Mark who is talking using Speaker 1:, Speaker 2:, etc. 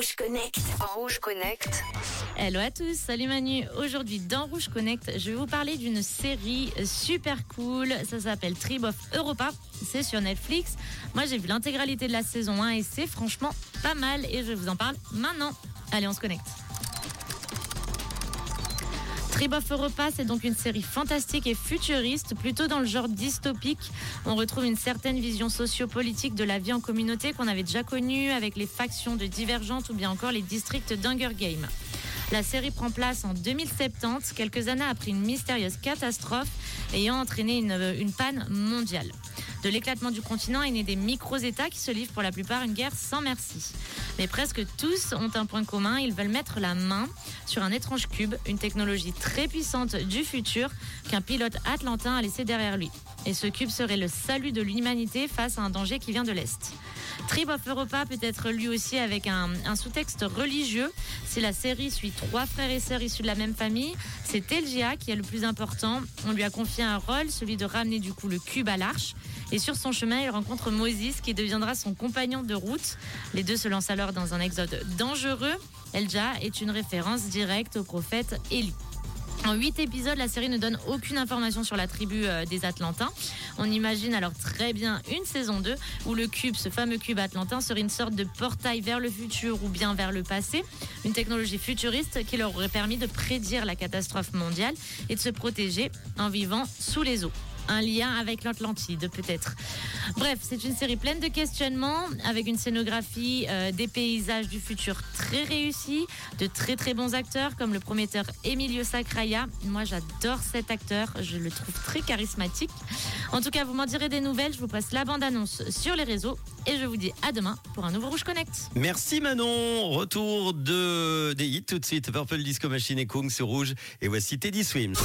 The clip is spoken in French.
Speaker 1: Rouge Connect.
Speaker 2: Rouge Connect.
Speaker 3: Hello à tous, salut Manu. Aujourd'hui dans Rouge Connect, je vais vous parler d'une série super cool. Ça s'appelle Tribe of Europa. C'est sur Netflix. Moi j'ai vu l'intégralité de la saison 1 et c'est franchement pas mal et je vous en parle maintenant. Allez, on se connecte. Tribe of Europa, c'est donc une série fantastique et futuriste, plutôt dans le genre dystopique. On retrouve une certaine vision sociopolitique de la vie en communauté qu'on avait déjà connue avec les factions de Divergentes ou bien encore les districts d'Hunger Game. La série prend place en 2070, quelques années après une mystérieuse catastrophe ayant entraîné une panne mondiale. De l'éclatement du continent est né des micro-États qui se livrent pour la plupart une guerre sans merci. Mais presque tous ont un point commun, ils veulent mettre la main sur un étrange cube, une technologie très puissante du futur qu'un pilote atlantin a laissé derrière lui. Et ce cube serait le salut de l'humanité face à un danger qui vient de l'Est. Tribe of Europa peut être lui aussi avec un, sous-texte religieux. Si la série suit trois frères et sœurs issus de la même famille, c'est Elgia qui est le plus important. On lui a confié un rôle, celui de ramener du coup le cube à l'arche. Et sur son chemin, il rencontre Moses qui deviendra son compagnon de route. Les deux se lancent alors dans un exode dangereux. Elja est une référence directe au prophète Élie. En huit épisodes, la série ne donne aucune information sur la tribu euh, des Atlantins. On imagine alors très bien une saison 2 où le cube, ce fameux cube atlantin, serait une sorte de portail vers le futur ou bien vers le passé. Une technologie futuriste qui leur aurait permis de prédire la catastrophe mondiale et de se protéger en vivant sous les eaux un lien avec l'Atlantide peut-être. Bref, c'est une série pleine de questionnements avec une scénographie, euh, des paysages du futur très réussis, de très très bons acteurs comme le prometteur Emilio Sacraia. Moi j'adore cet acteur, je le trouve très charismatique. En tout cas, vous m'en direz des nouvelles, je vous passe la bande-annonce sur les réseaux et je vous dis à demain pour un nouveau Rouge Connect.
Speaker 4: Merci Manon, retour de des hits tout de suite, Purple Disco Machine et Kung sur Rouge et voici Teddy Swims.